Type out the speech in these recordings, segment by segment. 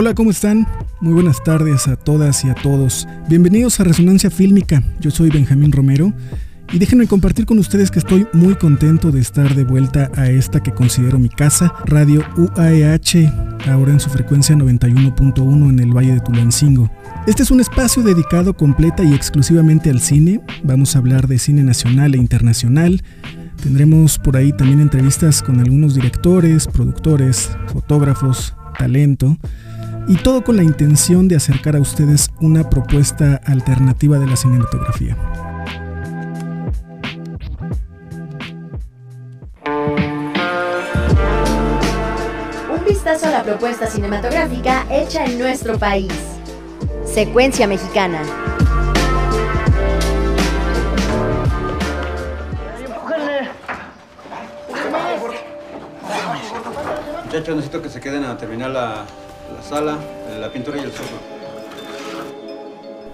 Hola, ¿cómo están? Muy buenas tardes a todas y a todos. Bienvenidos a Resonancia Fílmica. Yo soy Benjamín Romero y déjenme compartir con ustedes que estoy muy contento de estar de vuelta a esta que considero mi casa, Radio UAEH, ahora en su frecuencia 91.1 en el Valle de Tulancingo. Este es un espacio dedicado completa y exclusivamente al cine. Vamos a hablar de cine nacional e internacional. Tendremos por ahí también entrevistas con algunos directores, productores, fotógrafos, talento y todo con la intención de acercar a ustedes una propuesta alternativa de la cinematografía. Un vistazo a la propuesta cinematográfica hecha en nuestro país. Secuencia mexicana. Muchachos, necesito que se queden a terminar la, la sala, la pintura y el software.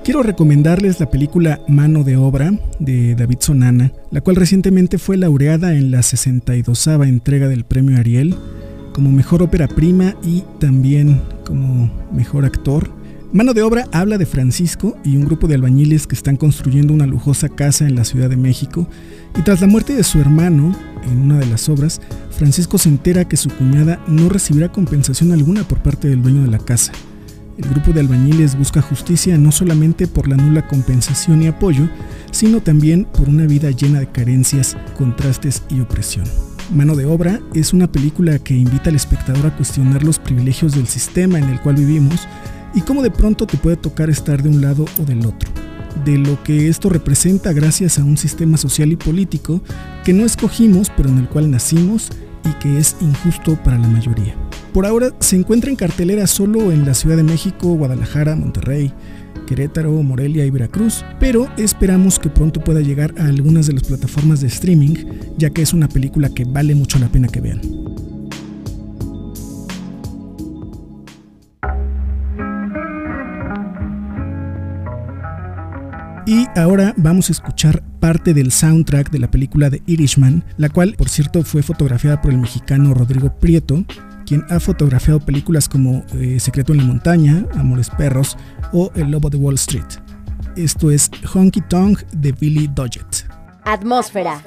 Quiero recomendarles la película Mano de Obra de David Sonana, la cual recientemente fue laureada en la 62 entrega del premio Ariel como mejor ópera prima y también como mejor actor. Mano de Obra habla de Francisco y un grupo de albañiles que están construyendo una lujosa casa en la Ciudad de México y tras la muerte de su hermano, en una de las obras, Francisco se entera que su cuñada no recibirá compensación alguna por parte del dueño de la casa. El grupo de albañiles busca justicia no solamente por la nula compensación y apoyo, sino también por una vida llena de carencias, contrastes y opresión. Mano de Obra es una película que invita al espectador a cuestionar los privilegios del sistema en el cual vivimos y cómo de pronto te puede tocar estar de un lado o del otro de lo que esto representa gracias a un sistema social y político que no escogimos pero en el cual nacimos y que es injusto para la mayoría. Por ahora se encuentra en cartelera solo en la Ciudad de México, Guadalajara, Monterrey, Querétaro, Morelia y Veracruz, pero esperamos que pronto pueda llegar a algunas de las plataformas de streaming, ya que es una película que vale mucho la pena que vean. Y ahora vamos a escuchar parte del soundtrack de la película de Irishman, la cual, por cierto, fue fotografiada por el mexicano Rodrigo Prieto, quien ha fotografiado películas como eh, Secreto en la Montaña, Amores Perros o El Lobo de Wall Street. Esto es Honky Tonk de Billy Doggett. Atmósfera.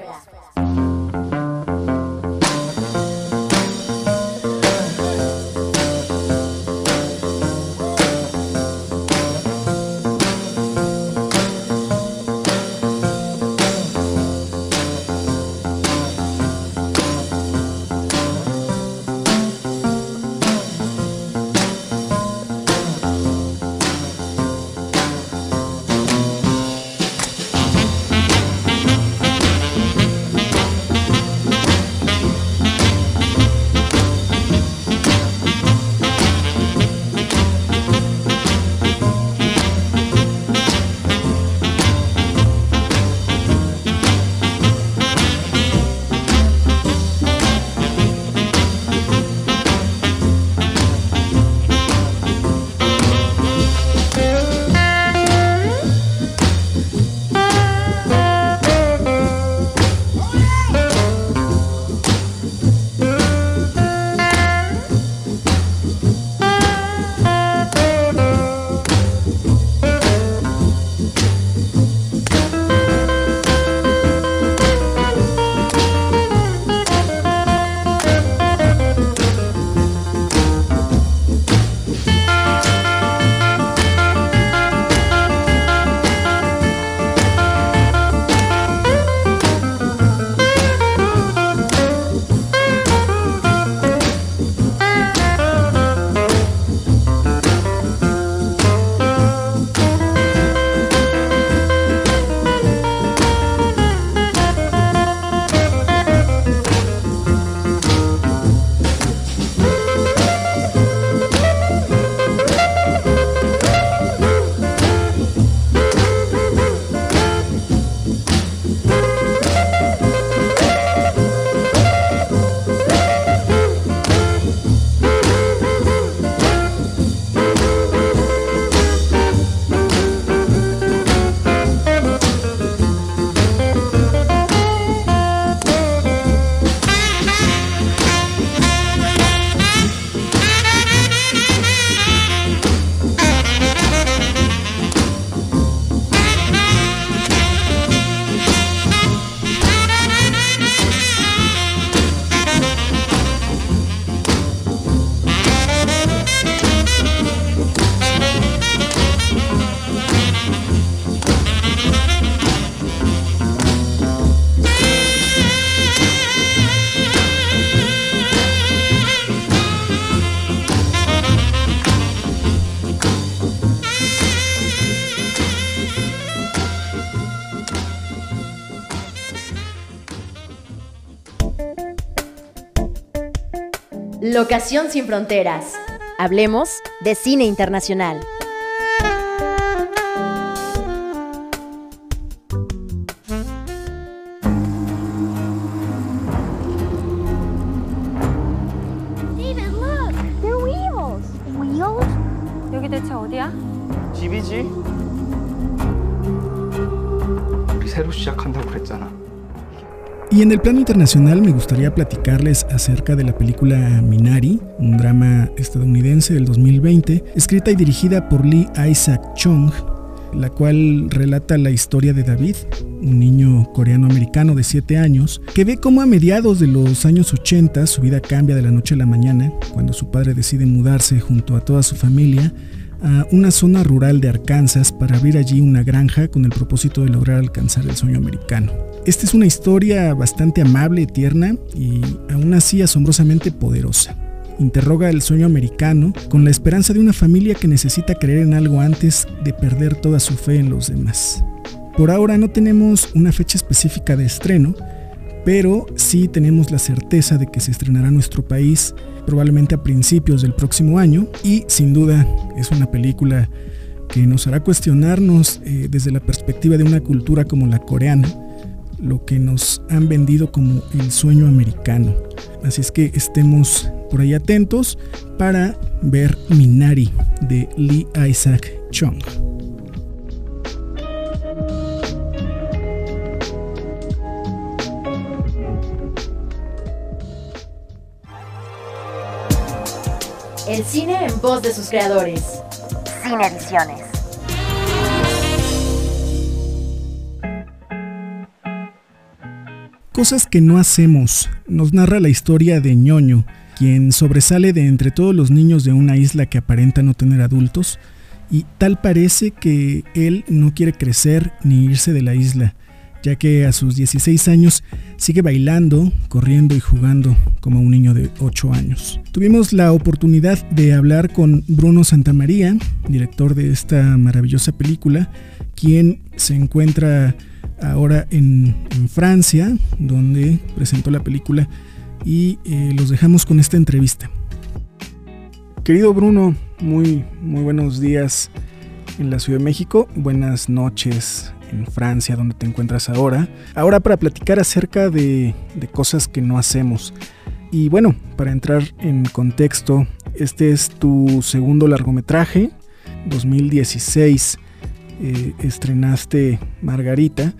Locación sin fronteras. Hablemos de cine internacional. David, look! They're wheels! Wheels? 여기 대체 어디야? 집이지. 우리 새로 시작한다고 그랬잖아. y en el plano internacional me gustaría platicarles acerca de la película Minari, un drama estadounidense del 2020, escrita y dirigida por Lee Isaac Chung, la cual relata la historia de David, un niño coreano-americano de 7 años, que ve cómo a mediados de los años 80 su vida cambia de la noche a la mañana, cuando su padre decide mudarse junto a toda su familia a una zona rural de Arkansas para abrir allí una granja con el propósito de lograr alcanzar el sueño americano. Esta es una historia bastante amable, tierna y aún así asombrosamente poderosa. Interroga el sueño americano con la esperanza de una familia que necesita creer en algo antes de perder toda su fe en los demás. Por ahora no tenemos una fecha específica de estreno, pero sí tenemos la certeza de que se estrenará en nuestro país probablemente a principios del próximo año y sin duda es una película que nos hará cuestionarnos eh, desde la perspectiva de una cultura como la coreana, lo que nos han vendido como el sueño americano. Así es que estemos por ahí atentos para ver Minari de Lee Isaac Chung. El cine en voz de sus creadores. Cine Ediciones. Cosas que no hacemos. Nos narra la historia de ñoño, quien sobresale de entre todos los niños de una isla que aparenta no tener adultos, y tal parece que él no quiere crecer ni irse de la isla, ya que a sus 16 años sigue bailando, corriendo y jugando como un niño de 8 años. Tuvimos la oportunidad de hablar con Bruno Santamaría, director de esta maravillosa película, quien se encuentra ahora en, Francia, donde presentó la película, y eh, los dejamos con esta entrevista. Querido Bruno, muy, muy buenos días en la Ciudad de México, buenas noches en Francia, donde te encuentras ahora. Ahora para platicar acerca de, de cosas que no hacemos. Y bueno, para entrar en contexto, este es tu segundo largometraje, 2016 eh, estrenaste Margarita.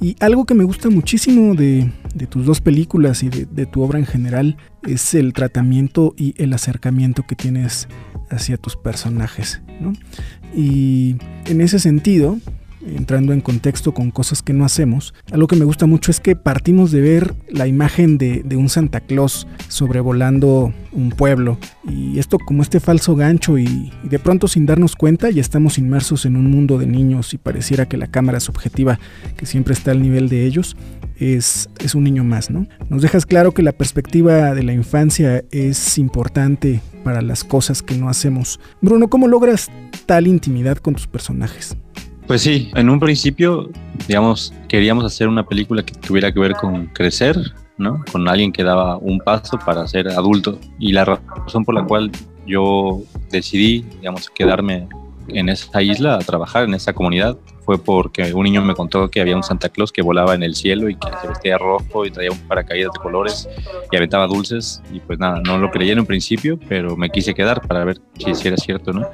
Y algo que me gusta muchísimo de, tus dos películas y de, de, tu obra en general es el tratamiento y el acercamiento que tienes hacia tus personajes. ¿no? Y en ese sentido, entrando en contexto con cosas que no hacemos, algo que me gusta mucho es que partimos de ver la imagen de, un Santa Claus sobrevolando un pueblo y esto como este falso gancho y, y, de pronto sin darnos cuenta ya estamos inmersos en un mundo de niños y pareciera que la cámara subjetiva que siempre está al nivel de ellos es, es un niño más, ¿no? Nos dejas claro que la perspectiva de la infancia es importante para las cosas que no hacemos. Bruno, ¿cómo logras tal intimidad con tus personajes? Pues sí, en un principio, digamos, queríamos hacer una película que tuviera que ver con crecer, ¿no? Con alguien que daba un paso para ser adulto. Y la razón por la cual yo decidí, digamos, quedarme en esa isla a trabajar en esa comunidad fue porque un niño me contó que había un Santa Claus que volaba en el cielo y que se vestía rojo y traía un paracaídas de colores y aventaba dulces y pues nada, no lo creí en un principio, pero me quise quedar para ver si era cierto, ¿no?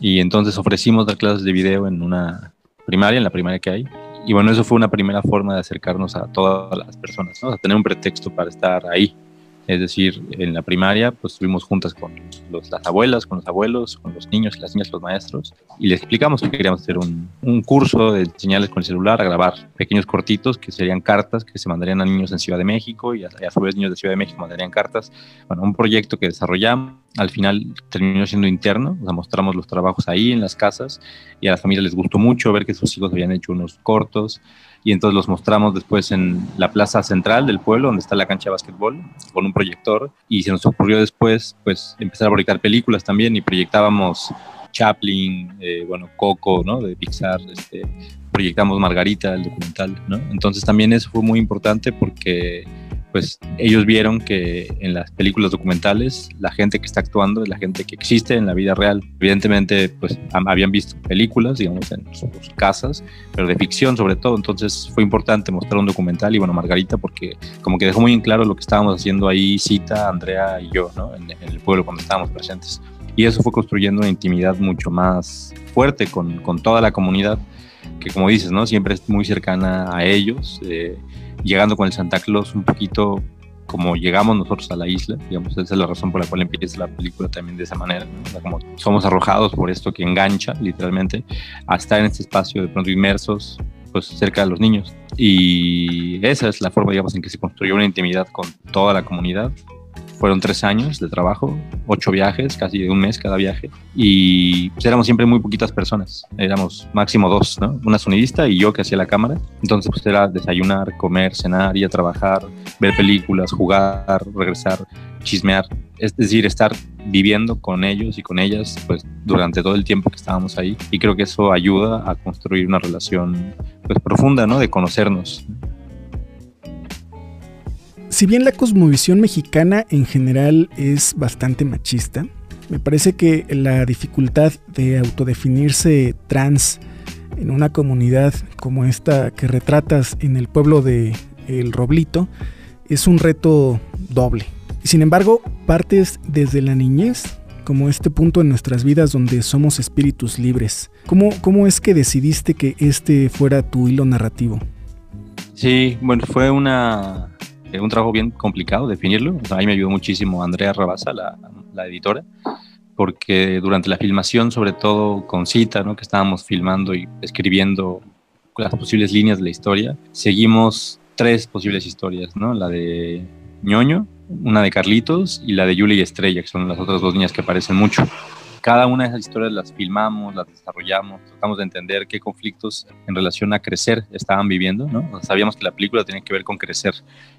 Y entonces ofrecimos dar clases de video en una primaria, en la primaria que hay. Y bueno, eso fue una primera forma de acercarnos a todas las personas, ¿no? a tener un pretexto para estar ahí. Es decir, en la primaria, pues estuvimos juntas con los, las abuelas, con los abuelos, con los niños y las niñas, los maestros, y les explicamos que queríamos hacer un, un curso de enseñarles con el celular a grabar pequeños cortitos que serían cartas que se mandarían a niños en Ciudad de México y a, a su vez niños de Ciudad de México mandarían cartas. Bueno, un proyecto que desarrollamos al final terminó siendo interno, o mostramos los trabajos ahí en las casas y a las familias les gustó mucho ver que sus hijos habían hecho unos cortos y entonces los mostramos después en la plaza central del pueblo donde está la cancha de básquetbol con un proyector y se nos ocurrió después pues empezar a proyectar películas también y proyectábamos Chaplin, eh, bueno, Coco, ¿no? De Pixar, este, proyectamos Margarita, el documental, ¿no? Entonces también eso fue muy importante porque pues ellos vieron que en las películas documentales la gente que está actuando es la gente que existe en la vida real. Evidentemente, pues habían visto películas, digamos, en sus casas, pero de ficción sobre todo. Entonces fue importante mostrar un documental y bueno, Margarita, porque como que dejó muy en claro lo que estábamos haciendo ahí, Cita, Andrea y yo, ¿no? En, en el pueblo cuando estábamos presentes. Y eso fue construyendo una intimidad mucho más fuerte con, con toda la comunidad, que como dices, ¿no? Siempre es muy cercana a ellos. Eh, llegando con el Santa Claus un poquito como llegamos nosotros a la isla, digamos, esa es la razón por la cual empieza la película también de esa manera, como somos arrojados por esto que engancha literalmente a estar en este espacio de pronto inmersos pues cerca de los niños. Y esa es la forma digamos en que se construyó una intimidad con toda la comunidad fueron tres años de trabajo, ocho viajes, casi un mes cada viaje. Y pues, éramos siempre muy poquitas personas. Éramos máximo dos, ¿no? Una sonidista y yo que hacía la cámara. Entonces, pues era desayunar, comer, cenar, ir a trabajar, ver películas, jugar, regresar, chismear. Es decir, estar viviendo con ellos y con ellas pues durante todo el tiempo que estábamos ahí. Y creo que eso ayuda a construir una relación pues profunda, ¿no? De conocernos. Si bien la cosmovisión mexicana en general es bastante machista, me parece que la dificultad de autodefinirse trans en una comunidad como esta que retratas en el pueblo de El Roblito es un reto doble. Sin embargo, partes desde la niñez, como este punto en nuestras vidas donde somos espíritus libres. ¿Cómo, cómo es que decidiste que este fuera tu hilo narrativo? Sí, bueno, fue una un trabajo bien complicado definirlo. a mí me ayudó muchísimo Andrea Rabasa, la, la, editora, porque durante la filmación, sobre todo con cita, ¿no? que estábamos filmando y escribiendo las posibles líneas de la historia, seguimos tres posibles historias, ¿no? La de ñoño, una de Carlitos y la de Julia y Estrella, que son las otras dos niñas que aparecen mucho cada una de esas historias las filmamos, las desarrollamos, tratamos de entender qué conflictos en relación a crecer estaban viviendo, ¿no? Sabíamos que la película tenía que ver con crecer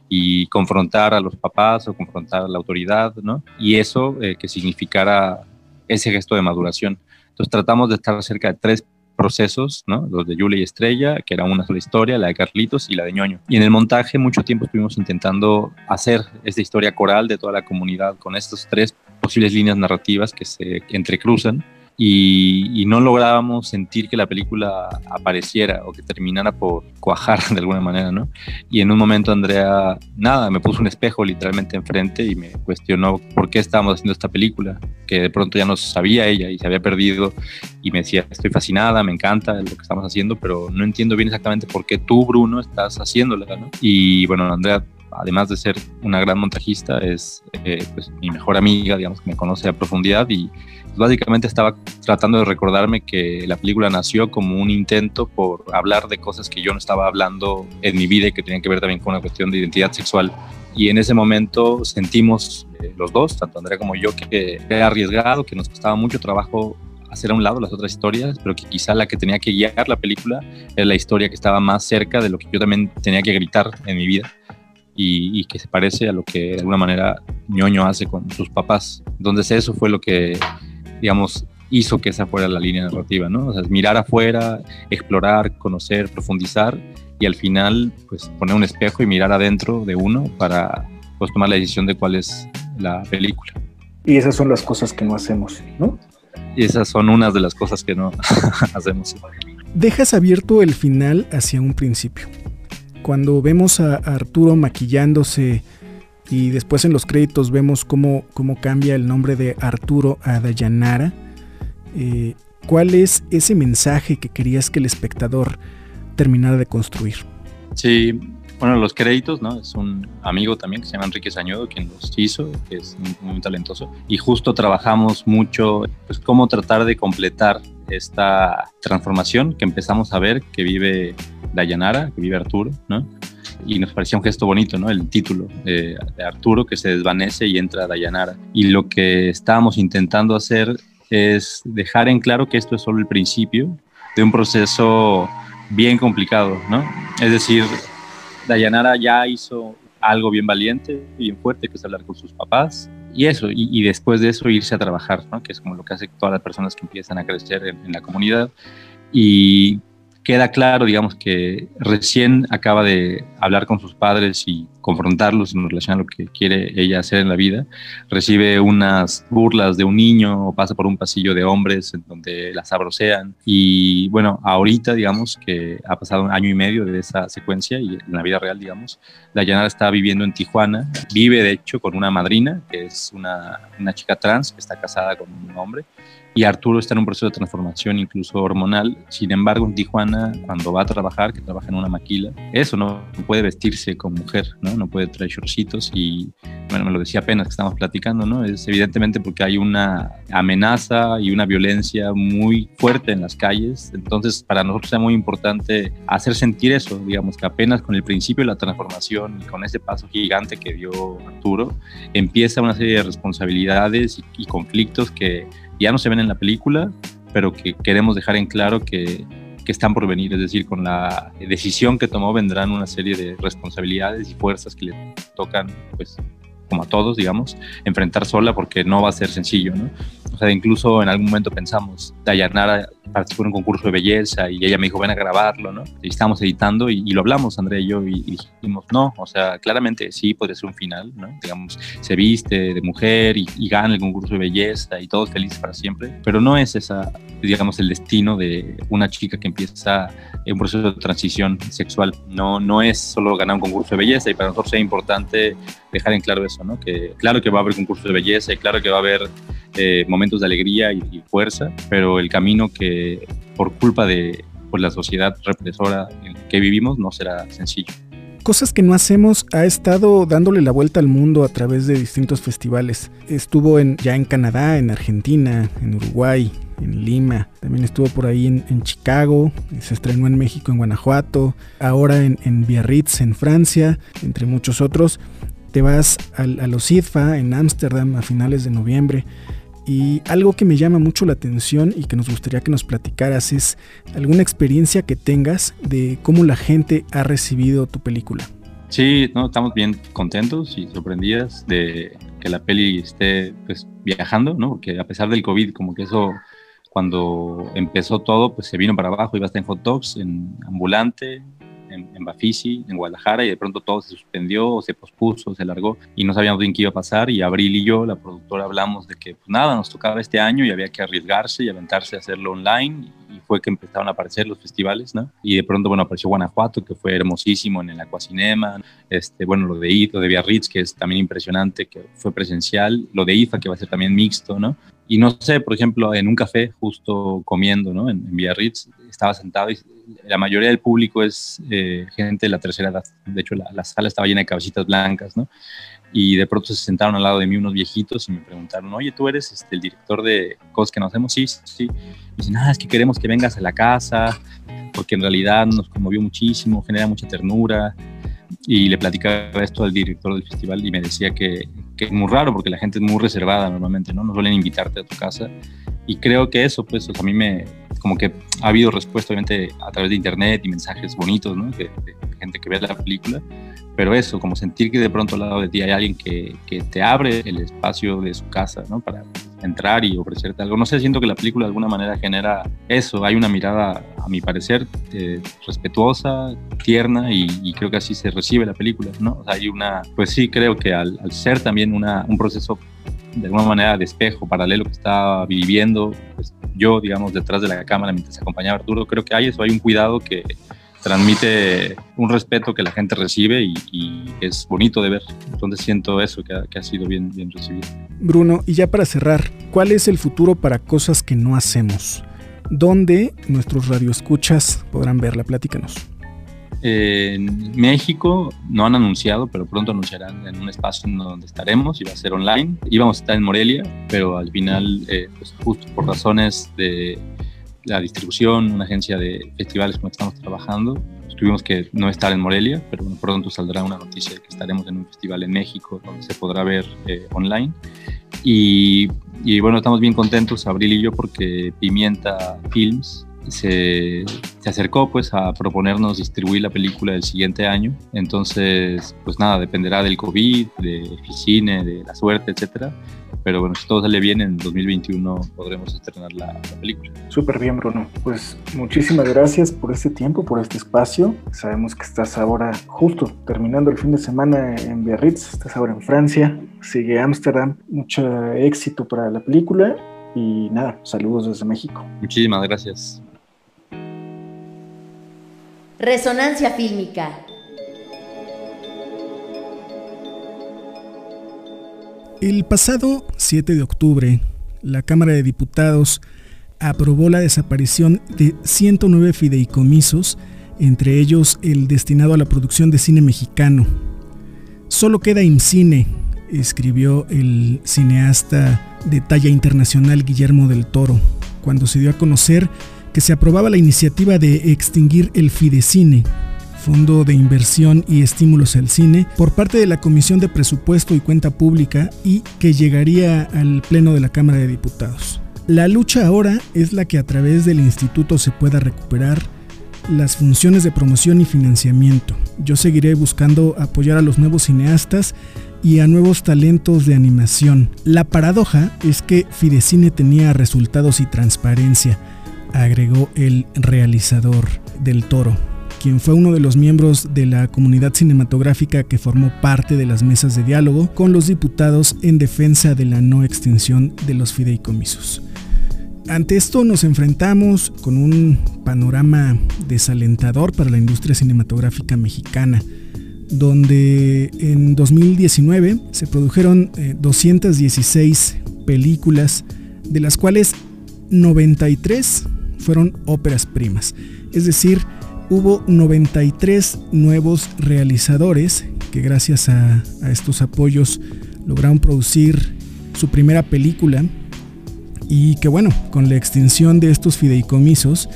y confrontar a los papás o confrontar a la autoridad, ¿no? Y eso eh, que significara ese gesto de maduración. Entonces tratamos de estar cerca de tres procesos, ¿no? Los de Julia y Estrella, que era una sola historia, la de Carlitos y la de Ñoño. Y en el montaje mucho tiempo estuvimos intentando hacer esta historia coral de toda la comunidad con estos tres posibles líneas narrativas que se entrecruzan y, no lográbamos sentir que la película apareciera o que terminara por cuajar de alguna manera, ¿no? Y en un momento Andrea, nada, me puso un espejo literalmente enfrente y me cuestionó por qué estábamos haciendo esta película, que de pronto ya no sabía ella y se había perdido y me decía, estoy fascinada, me encanta lo que estamos haciendo, pero no entiendo bien exactamente por qué tú, Bruno, estás haciéndola, ¿no? Y bueno, Andrea además de ser una gran montajista, es eh, pues, mi mejor amiga, digamos, que me conoce a profundidad y básicamente estaba tratando de recordarme que la película nació como un intento por hablar de cosas que yo no estaba hablando en mi vida y que tenían que ver también con una cuestión de identidad sexual. Y en ese momento sentimos eh, los dos, tanto Andrea como yo, que era arriesgado, que nos costaba mucho trabajo hacer a un lado las otras historias, pero que quizá la que tenía que guiar la película era la historia que estaba más cerca de lo que yo también tenía que gritar en mi vida y, que se parece a lo que de alguna manera ñoño hace con sus papás. Entonces eso fue lo que, digamos, hizo que esa fuera la línea narrativa, ¿no? O sea, mirar afuera, explorar, conocer, profundizar y al final, pues poner un espejo y mirar adentro de uno para pues, tomar la decisión de cuál es la película. Y esas son las cosas que no hacemos, ¿no? Y esas son unas de las cosas que no hacemos. Dejas abierto el final hacia un principio cuando vemos a Arturo maquillándose y después en los créditos vemos cómo, cómo cambia el nombre de Arturo a Dayanara, eh, ¿cuál es ese mensaje que querías que el espectador terminara de construir? Sí, bueno, los créditos, ¿no? Es un amigo también que se llama Enrique Sañudo quien los hizo, que es muy, muy talentoso. Y justo trabajamos mucho, pues, cómo tratar de completar esta transformación que empezamos a ver que vive Dayanara, que vive Arturo, ¿no? Y nos parecía un gesto bonito, ¿no? El título de, Arturo que se desvanece y entra Dayanara. Y lo que estábamos intentando hacer es dejar en claro que esto es solo el principio de un proceso bien complicado, ¿no? Es decir, Dayanara ya hizo algo bien valiente, bien fuerte, que es hablar con sus papás, y eso, y, después de eso irse a trabajar, ¿no? que es como lo que hace todas las personas que empiezan a crecer en, en la comunidad. Y queda claro, digamos, que recién acaba de hablar con sus padres y confrontarlos en relación a lo que quiere ella hacer en la vida. Recibe unas burlas de un niño o pasa por un pasillo de hombres en donde las abrocean. Y bueno, ahorita, digamos, que ha pasado un año y medio de esa secuencia y en la vida real, digamos, Dayanara está viviendo en Tijuana. Vive, de hecho, con una madrina, que es una, una chica trans que está casada con un hombre y Arturo está en un proceso de transformación incluso hormonal. Sin embargo, en Tijuana, cuando va a trabajar, que trabaja en una maquila, eso no puede vestirse como mujer, ¿no? No puede traer shortcitos y, bueno, me lo decía apenas que estamos platicando, ¿no? Es evidentemente porque hay una amenaza y una violencia muy fuerte en las calles. Entonces, para nosotros es muy importante hacer sentir eso, digamos, que apenas con el principio de la transformación y con ese paso gigante que dio Arturo, empieza una serie de responsabilidades y, y conflictos que ya no se ven en la película, pero que queremos dejar en claro que, que están por venir, es decir, con la decisión que tomó vendrán una serie de responsabilidades y fuerzas que le tocan, pues, como a todos, digamos, enfrentar sola porque no va a ser sencillo, ¿no? O sea, incluso en algún momento pensamos, Dayanara participó en un concurso de belleza y ella me dijo, ven a grabarlo, ¿no? Y estábamos editando y, lo hablamos, André y yo, y, dijimos, no, o sea, claramente sí podría ser un final, ¿no? Digamos, se viste de mujer y, gana el concurso de belleza y todos felices para siempre, pero no es esa, digamos, el destino de una chica que empieza un proceso de transición sexual. No, no es solo ganar un concurso de belleza y para nosotros es importante dejar en claro eso, ¿no? Que claro que va a haber concursos de belleza y claro que va a haber eh, momentos de alegría y, fuerza, pero el camino que por culpa de pues, la sociedad represora en que vivimos no será sencillo. Cosas que no hacemos ha estado dándole la vuelta al mundo a través de distintos festivales. Estuvo en, ya en Canadá, en Argentina, en Uruguay, en Lima, también estuvo por ahí en, en, Chicago, se estrenó en México, en Guanajuato, ahora en, en Biarritz, en Francia, entre muchos otros. Te vas al, a los IDFA en Ámsterdam a finales de noviembre. Y algo que me llama mucho la atención y que nos gustaría que nos platicaras es alguna experiencia que tengas de cómo la gente ha recibido tu película. Sí, no, estamos bien contentos y sorprendidas de que la peli esté pues, viajando, ¿no? Porque a pesar del COVID, como que eso, cuando empezó todo, pues se vino para abajo, iba a estar en hot dogs, en ambulante, en, en Bafisi, en Guadalajara, y de pronto todo se suspendió, o se pospuso, se largó, y no sabíamos bien qué iba a pasar. Y Abril y yo, la productora, hablamos de que pues nada, nos tocaba este año y había que arriesgarse y aventarse a hacerlo online. Y fue que empezaron a aparecer los festivales, ¿no? Y de pronto, bueno, apareció Guanajuato, que fue hermosísimo en el Aquacinema, este, bueno, lo de IT, lo de Biarritz, que es también impresionante, que fue presencial, lo de IFA, que va a ser también mixto, ¿no? Y no sé, por ejemplo, en un café, justo comiendo, ¿no? En, en Biarritz, estaba sentado y la mayoría del público es eh, gente de la tercera edad. De hecho, la, la, sala estaba llena de cabecitas blancas, ¿no? Y de pronto se sentaron al lado de mí unos viejitos y me preguntaron, oye, ¿tú eres este, el director de cosas que no hacemos? Sí, sí. Y dicen, ah, es que queremos que vengas a la casa, porque en realidad nos conmovió muchísimo, genera mucha ternura. Y le platicaba esto al director del festival y me decía que, que es muy raro porque la gente es muy reservada normalmente, ¿no? No suelen invitarte a tu casa. Y creo que eso, pues, o sea, a mí me, como que ha habido respuesta, obviamente, a través de internet y mensajes bonitos, ¿no? De, de, gente que ve la película. Pero eso, como sentir que de pronto al lado de ti hay alguien que, que te abre el espacio de su casa, ¿no? Para entrar y ofrecerte algo. No sé, siento que la película de alguna manera genera eso. Hay una mirada, a mi parecer, eh, respetuosa, tierna y, creo que así se recibe la película, ¿no? Hay una, pues sí, creo que al, al ser también una, un proceso de alguna manera de espejo paralelo que estaba viviendo, pues yo, digamos, detrás de la cámara mientras acompañaba a Arturo, creo que hay eso, hay un cuidado que transmite un respeto que la gente recibe y, y es bonito de ver. Entonces siento eso, que ha, que ha sido bien, bien recibido. Bruno, y ya para cerrar, ¿cuál es el futuro para cosas que no hacemos? ¿Dónde nuestros radioescuchas podrán verla? Platícanos. En México no han anunciado, pero pronto anunciarán en un espacio donde estaremos y va a ser online. Íbamos a estar en Morelia, pero al final, eh, pues justo por razones de la distribución, una agencia de festivales con la que estamos trabajando, tuvimos que no estar en Morelia, pero pronto saldrá una noticia de que estaremos en un festival en México donde se podrá ver eh, online. Y, y, bueno, estamos bien contentos, Abril y yo, porque Pimienta Films se, se, acercó pues a proponernos distribuir la película del siguiente año. Entonces, pues nada, dependerá del COVID, del cine, de la suerte, etcétera pero bueno, si todo sale bien, en 2021 podremos estrenar la, la película. Súper bien, Bruno. Pues muchísimas gracias por este tiempo, por este espacio. Sabemos que estás ahora justo terminando el fin de semana en Biarritz, estás ahora en Francia, sigue Ámsterdam. Mucho éxito para la película y nada, saludos desde México. Muchísimas gracias. Resonancia fílmica. El pasado 7 de octubre, la Cámara de Diputados aprobó la desaparición de 109 fideicomisos, entre ellos el destinado a la producción de cine mexicano. Solo queda IMCINE, escribió el cineasta de talla internacional Guillermo del Toro, cuando se dio a conocer que se aprobaba la iniciativa de extinguir el Fidecine, Fondo de Inversión y Estímulos al Cine, por parte de la Comisión de Presupuesto y Cuenta Pública y que llegaría al Pleno de la Cámara de Diputados. La lucha ahora es la que a través del instituto se pueda recuperar las funciones de promoción y financiamiento. Yo seguiré buscando apoyar a los nuevos cineastas y a nuevos talentos de animación. La paradoja es que Fidecine tenía resultados y transparencia, agregó el realizador del toro quien fue uno de los miembros de la comunidad cinematográfica que formó parte de las mesas de diálogo con los diputados en defensa de la no extinción de los fideicomisos. Ante esto nos enfrentamos con un panorama desalentador para la industria cinematográfica mexicana, donde en 2019 se produjeron 216 películas, de las cuales 93 fueron óperas primas, es decir, hubo 93 nuevos realizadores que gracias a, estos apoyos lograron producir su primera película y que bueno, con la extinción de estos fideicomisos,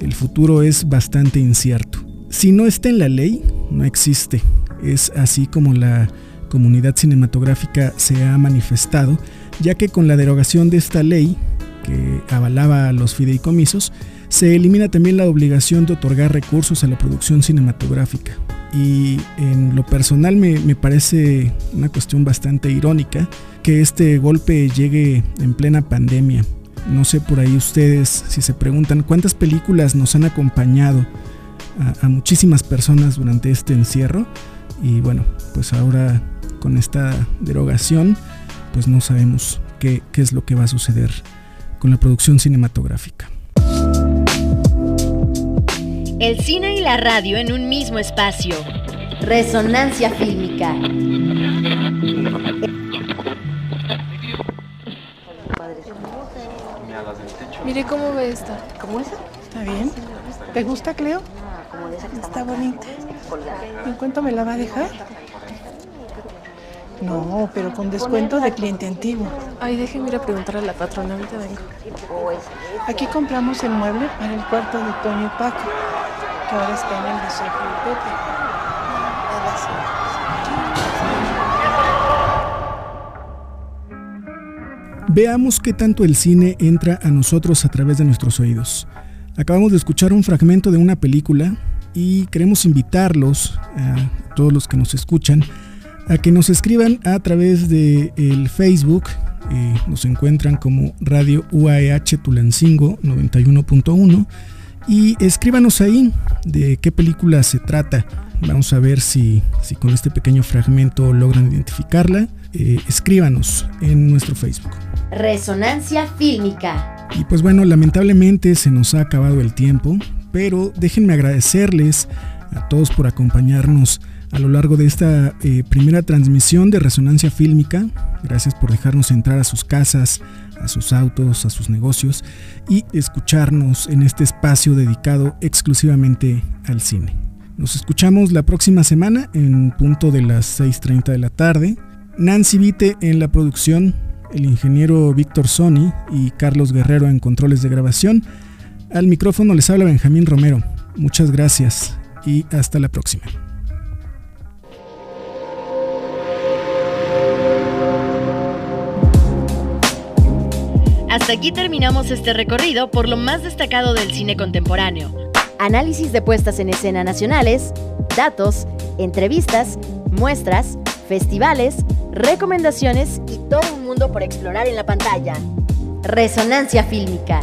el futuro es bastante incierto. Si no está en la ley, no existe. Es así como la comunidad cinematográfica se ha manifestado, ya que con la derogación de esta ley, que avalaba los fideicomisos, se elimina también la obligación de otorgar recursos a la producción cinematográfica. Y en lo personal me, me, parece una cuestión bastante irónica que este golpe llegue en plena pandemia. No sé por ahí ustedes si se preguntan cuántas películas nos han acompañado a, a muchísimas personas durante este encierro. Y bueno, pues ahora con esta derogación, pues no sabemos qué, qué es lo que va a suceder con la producción cinematográfica. El cine y la radio en un mismo espacio. Resonancia fílmica. Mire cómo ve esta. ¿Cómo esa? ¿Está bien? ¿Te gusta, Cleo? Que Está bonita. ¿En cuánto me la va a dejar? No, pero con descuento de cliente antiguo. Ay, déjeme ir a preguntarle a la patrona, ahorita vengo. Aquí compramos el mueble para el cuarto de Toño y Paco, que ahora está en el de Sergio y Pepe. Veamos qué tanto el cine entra a nosotros a través de nuestros oídos. Acabamos de escuchar un fragmento de una película y queremos invitarlos, a todos los que nos escuchan, a que nos escriban a través de el Facebook. Eh, nos encuentran como Radio UAEH Tulancingo 91.1 y escríbanos ahí de qué película se trata. Vamos a ver si, si con este pequeño fragmento logran identificarla. Eh, escríbanos en nuestro Facebook. Resonancia fílmica. Y pues bueno, lamentablemente se nos ha acabado el tiempo, pero déjenme agradecerles a todos por acompañarnos a lo largo de esta eh, primera transmisión de Resonancia Fílmica. Gracias por dejarnos entrar a sus casas, a sus autos, a sus negocios y escucharnos en este espacio dedicado exclusivamente al cine. Nos escuchamos la próxima semana en punto de las 6.30 de la tarde. Nancy Vite en la producción, el ingeniero Víctor Sony y Carlos Guerrero en controles de grabación. Al micrófono les habla Benjamín Romero. Muchas gracias y hasta la próxima. Hasta aquí terminamos este recorrido por lo más destacado del cine contemporáneo. Análisis de puestas en escena nacionales, datos, entrevistas, muestras, festivales, recomendaciones y todo un mundo por explorar en la pantalla. Resonancia fílmica.